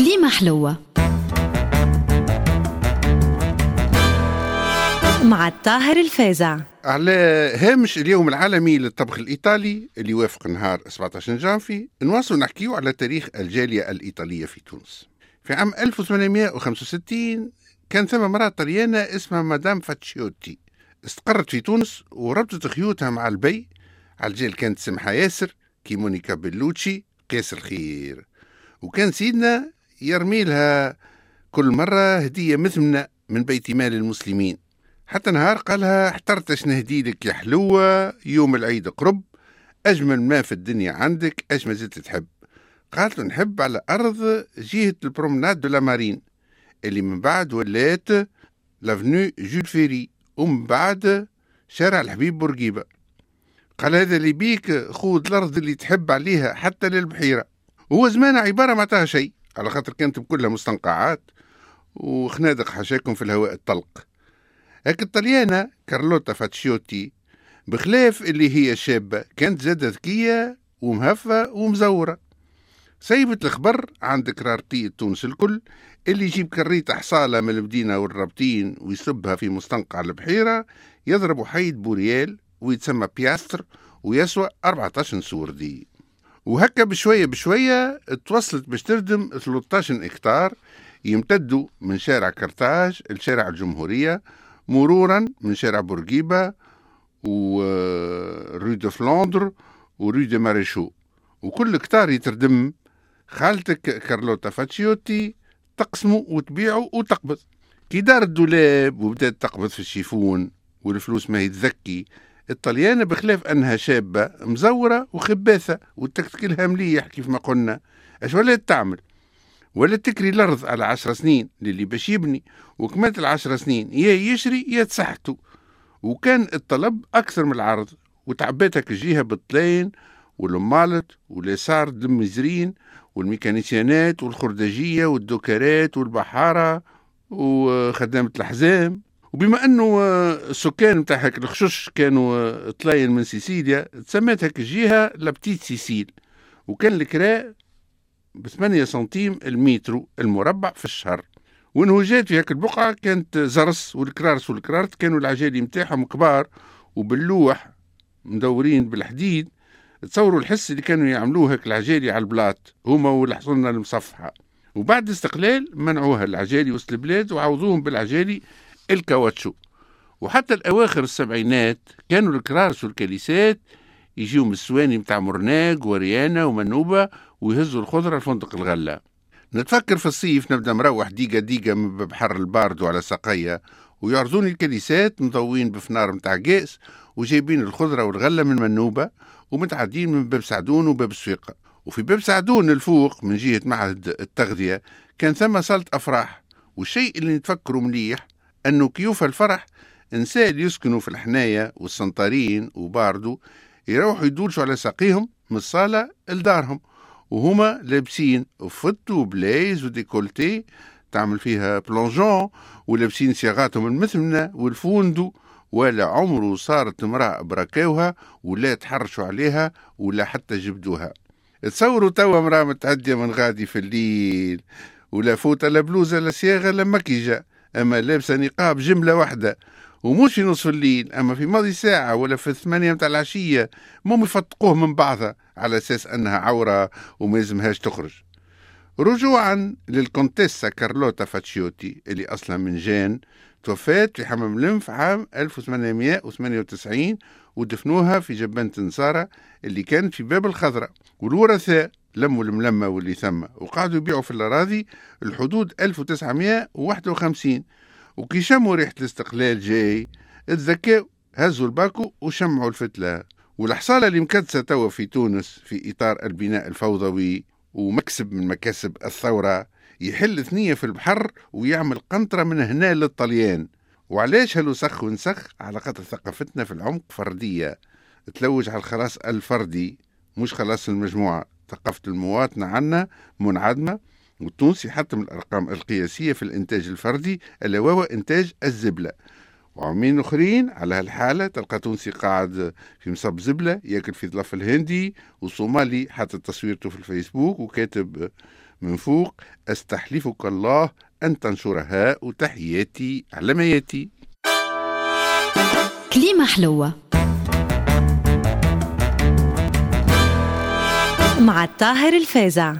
كليمة حلوة. مع الطاهر الفازع على هامش اليوم العالمي للطبخ الإيطالي اللي يوافق نهار 17 جانفي نواصل نحكيو على تاريخ الجالية الإيطالية في تونس. في عام 1865 كان ثم امرأة طليانة اسمها مدام فاتشيوتي. استقرت في تونس وربطت خيوطها مع الباي. على الجيل كانت سمحة ياسر كي مونيكا بلوتشي قيس الخير. وكان سيدنا يرمي لها كل مرة هدية مثمنة من بيت مال المسلمين. حتى نهار قالها احترت نهدي لك يا حلوة يوم العيد قرب أجمل ما في الدنيا عندك اش ما زلت تحب. قالت له نحب على أرض جهة ال promenade de la Marine اللي من بعد ولات l'avenue Jules Ferry ومن بعد شارع الحبيب بورقيبة. قال هذا اللي بيك خود الأرض اللي تحب عليها حتى للبحيرة. وهو زمان عبارة ما شيء. على خاطر كانت كلها مستنقعات وخنادق حشاكم في الهواء الطلق. هيك الطليانة كارلوتا فاتشيوتي بخلاف اللي هي شابة كانت زادة ذكية ومهفة ومزورة. سيبت الخبر عند كرارتي تونس الكل اللي يجيب كريت حصالة من المدينة والرابطين ويصبها في مستنقع البحيرة يضرب حيد بوريال ويتسمى بياستر ويسوى 14 سوردي. وهكا بشوية بشوية توصلت باش تردم 13 اكتار يمتدوا من شارع كرتاج لشارع الجمهورية مرورا من شارع بورقيبة و rue de Flandre و rue des Maréchaux وكل كتار يتردم. خالتك كارلوتا فاتشيوتي تقسمه وتبيعه وتقبض. كي دار الدولاب وبدات تقبض في الشيفون والفلوس ما هي تذكي الطليانة بخلاف أنها شابة مزورة وخباثة وتكتكلها مليح كيف ما قلنا. أش ولات تعمل؟ ولا تكري الأرض على عشر سنين للي باش يبني وكملت العشر سنين يا يشري يا تسحته وكان الطلب أكثر من العرض وتعبيتك الجهة بالطلين والمالت واليسار المزرين والميكانيسيانات والخردجية والدوكرات والبحارة وخدامة الحزام وبما أنه السكان نتاع هاك الخشوش كانوا طلاين من سيسيليا تسمات هاك الجهه la Petite Sicile وكان الكراء ب 8 سنتيم المترو المربع في الشهر. وانهوجات في هاك البقعة كانت زرس والكرارس والكرارت كانوا العجالي متاعهم كبار وباللوح مدورين بالحديد تصوروا الحس اللي كانوا يعملوه هاك العجالي على البلاط هما والحصنة المصفحة. وبعد استقلال منعوها العجالي وسط البلاد وعوضوهم بالعجالي الكاوتشو. وحتى الأواخر السبعينات كانوا الكرارس يجيو من السواني متاع مرناق وريانا ومنوبة ويهزوا الخضرة لفندق الغلة. نتفكر في الصيف نبدأ مروح ديقة ديقة من بحر البارد وعلى ساقية ويعرضوني الكنيسات مضوين بفنار متاع قيس وجايبين الخضرة والغلة من منوبة ومتعدين من باب سعدون وباب السويقة وفي باب سعدون الفوق من جهة معهد التغذية كان ثم صالة أفراح. والشيء اللي نتفكره مليح أنه كيوف الفرح إنسان يسكنوا في الحناية والسنطارين وباردو يروحوا يدولشوا على ساقيهم من الصالة لدارهم. وهما لابسين فت وبلايز وديكولتي تعمل فيها plongeon ولابسين صياغاتهم المثمنة والفوندو ولا عمره صارت امرأة بركاوها ولا تحرشوا عليها ولا حتى جبدوها. تصوروا توا امرأة متعدية من غادي في الليل ولا فوت لا بلوزة لا صياغة لا مكيجة أما لابسة نقاب جملة واحدة ومش في نصف الليل أما في ماضي ساعة ولا في الثمانية متاع العشية مهم يفتقوه من بعضها على أساس أنها عورة وما يلزمهاش تخرج. رجوعا للكونتيسا كارلوتا فاتشيوتي اللي أصلا من جان توفات في حمام لنف عام 1898 ودفنوها في جبانة نصارى اللي كانت في باب الخضراء. والورثاء لموا الملمة واللي ثم وقعدوا يبيعوا في الأراضي الحدود 1951 وكي شموا ريحة الاستقلال جاي تذكاو هزوا الباكو وشمعوا الفتلة. والحصالة اللي مكدسة توا في تونس في إطار البناء الفوضوي ومكسب من مكاسب الثورة. يحل ثنية في البحر ويعمل قنطرة من هنا للطليان. وعلاش هلو سخ ونسخ؟ على خاطر ثقافتنا في العمق فردية. تلوج على الخلاص الفردي مش خلاص المجموعة. ثقافة المواطنة عنا منعدمة والتونسي حتى من الأرقام القياسية في الإنتاج الفردي ألا وهو إنتاج الزبلة. وعامين آخرين على هالحالة تلقى تونسي قاعد في مصب زبلة ياكل في ظلف الهندي وصومالي حاطط تصويرته في الفيسبوك وكاتب من فوق أستحلفك الله أن تنشرها وتحياتي على مياتي كليمة حلوة. مع الطاهر الفازع.